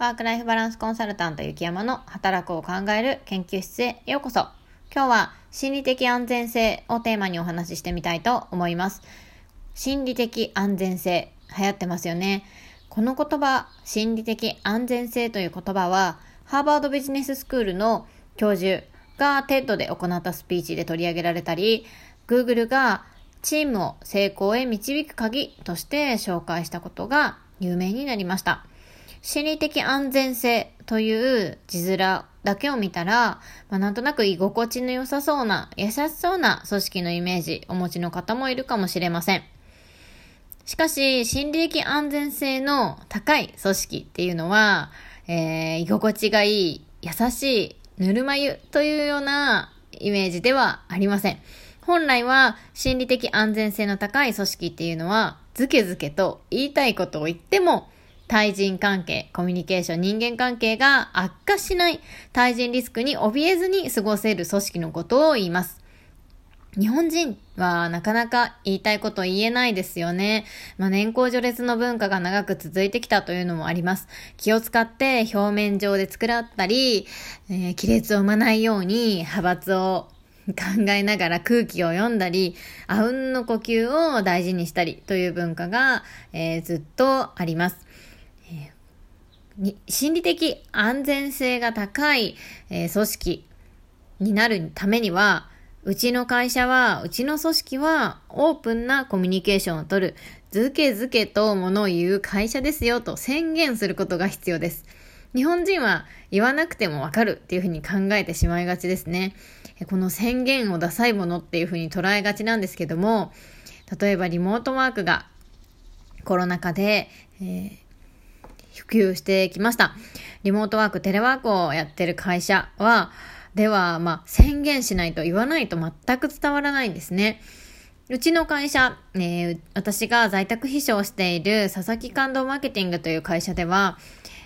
ワークライフバランスコンサルタント雪山の働くを考える研究室へようこそ。今日は心理的安全性をテーマにお話ししてみたいと思います。心理的安全性、流行ってますよね。この言葉、心理的安全性という言葉は、ハーバードビジネススクールの教授が TED で行ったスピーチで取り上げられたり、Google がチームを成功へ導く鍵として紹介したことが有名になりました。心理的安全性という字面だけを見たら、まあ、なんとなく居心地の良さそうな、優しそうな組織のイメージお持ちの方もいるかもしれません。しかし、心理的安全性の高い組織っていうのは、えー、居心地がいい、優しい、ぬるま湯というようなイメージではありません。本来は心理的安全性の高い組織っていうのは、ずけずけと言いたいことを言っても対人関係、コミュニケーション、人間関係が悪化しない、対人リスクに怯えずに過ごせる組織のことを言います。日本人はなかなか言いたいこと言えないですよね。まあ、年功序列の文化が長く続いてきたというのもあります。気を使って表面上で作らったり、えー、亀裂を生まないように派閥を考えながら空気を読んだり、あうんの呼吸を大事にしたりという文化が、えー、ずっとあります。心理的安全性が高い、えー、組織になるためには、うちの会社は、うちの組織はオープンなコミュニケーションをとる、ずけずけと物を言う会社ですよと宣言することが必要です。日本人は言わなくてもわかるっていうふうに考えてしまいがちですね。この宣言をダサいものっていうふうに捉えがちなんですけども、例えばリモートワークがコロナ禍で、えー、普及してきました。リモートワーク、テレワークをやってる会社は、では、まあ、宣言しないと言わないと全く伝わらないんですね。うちの会社、えー、私が在宅秘書をしている佐々木感動マーケティングという会社では、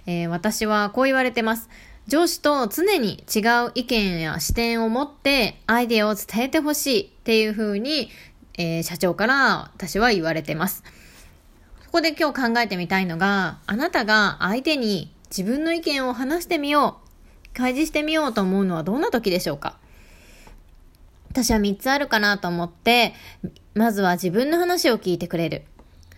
えー、私はこう言われてます。上司と常に違う意見や視点を持ってアイデアを伝えてほしいっていうふうに、えー、社長から私は言われてます。ここで今日考えてみたいのが、あなたが相手に自分の意見を話してみよう、開示してみようと思うのはどんな時でしょうか？私は3つあるかなと思って、まずは自分の話を聞いてくれる。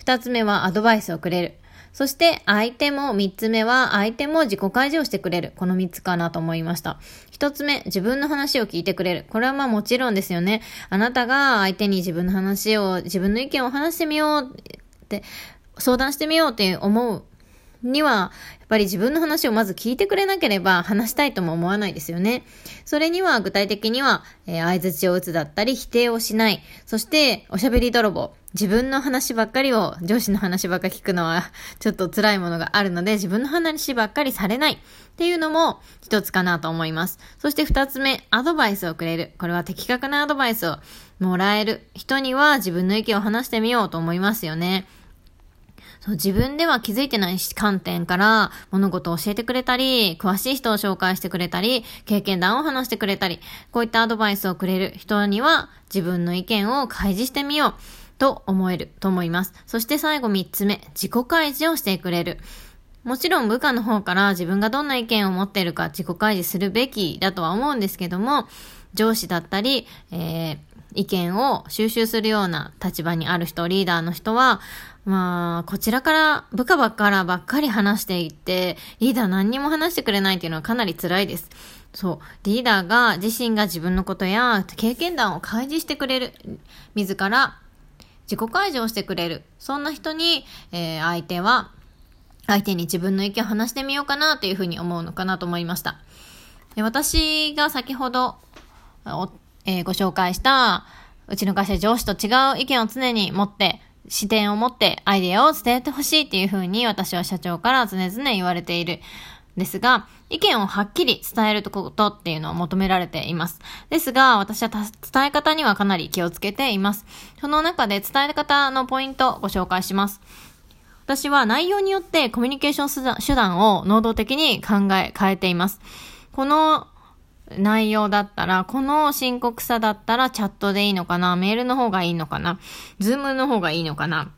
2つ目はアドバイスをくれる。そして相手も3つ目は相手も自己開示をしてくれる。この3つかなと思いました。1つ目、自分の話を聞いてくれる。これはまあもちろんですよね。あなたが相手に自分の話を、自分の意見を話してみようって相談してみようって思うには、やっぱり自分の話をまず聞いてくれなければ話したいとも思わないですよね。それには具体的には、えー、相槌を打つだったり否定をしない。そして、おしゃべり泥棒。自分の話ばっかりを、上司の話ばっかり聞くのは ちょっと辛いものがあるので、自分の話ばっかりされないっていうのも一つかなと思います。そして二つ目、アドバイスをくれる。これは的確なアドバイスをもらえる人には自分の意見を話してみようと思いますよね。そう自分では気づいてない観点から物事を教えてくれたり、詳しい人を紹介してくれたり、経験談を話してくれたり、こういったアドバイスをくれる人には自分の意見を開示してみようと思えると思います。そして最後3つ目、自己開示をしてくれる。もちろん部下の方から自分がどんな意見を持っているか自己開示するべきだとは思うんですけども、上司だったり、えー、意見を収集するような立場にある人、リーダーの人は、まあ、こちらから、部下ばっからばっかり話していって、リーダー何にも話してくれないっていうのはかなり辛いです。そう。リーダーが自身が自分のことや経験談を開示してくれる。自ら自己開示をしてくれる。そんな人に、えー、相手は、相手に自分の意見を話してみようかなというふうに思うのかなと思いました。私が先ほど、えー、ご紹介した、うちの会社上司と違う意見を常に持って、視点を持ってアイデアを伝えてほしいっていうふうに私は社長から常々言われている。ですが、意見をはっきり伝えることっていうのを求められています。ですが、私は伝え方にはかなり気をつけています。その中で伝え方のポイントをご紹介します。私は内容によってコミュニケーション手段を能動的に考え、変えています。この内容だったら、この深刻さだったらチャットでいいのかな？メールの方がいいのかな？ Zoom の方がいいのかな？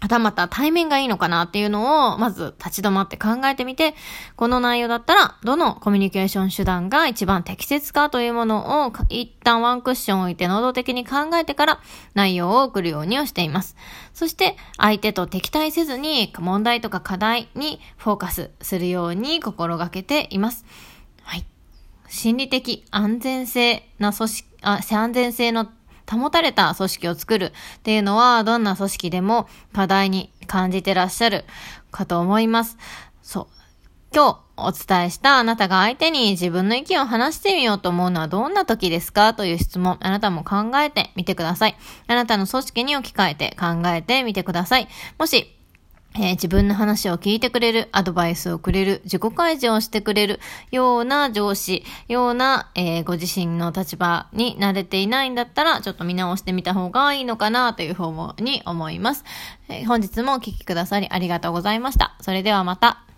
はたまた対面がいいのかなっていうのを、まず立ち止まって考えてみて、この内容だったら、どのコミュニケーション手段が一番適切かというものを、一旦ワンクッション置いて能動的に考えてから内容を送るようにはしています。そして、相手と敵対せずに、問題とか課題にフォーカスするように心がけています。心理的安全性な組織、あ、安全性の保たれた組織を作るっていうのは、どんな組織でも課題に感じてらっしゃるかと思います。そう。今日お伝えしたあなたが相手に自分の意見を話してみようと思うのはどんな時ですかという質問、あなたも考えてみてください。あなたの組織に置き換えて考えてみてください。もしえー、自分の話を聞いてくれる、アドバイスをくれる、自己開示をしてくれるような上司、ような、えー、ご自身の立場に慣れていないんだったら、ちょっと見直してみた方がいいのかなという方に思います。えー、本日もお聴きくださりありがとうございました。それではまた。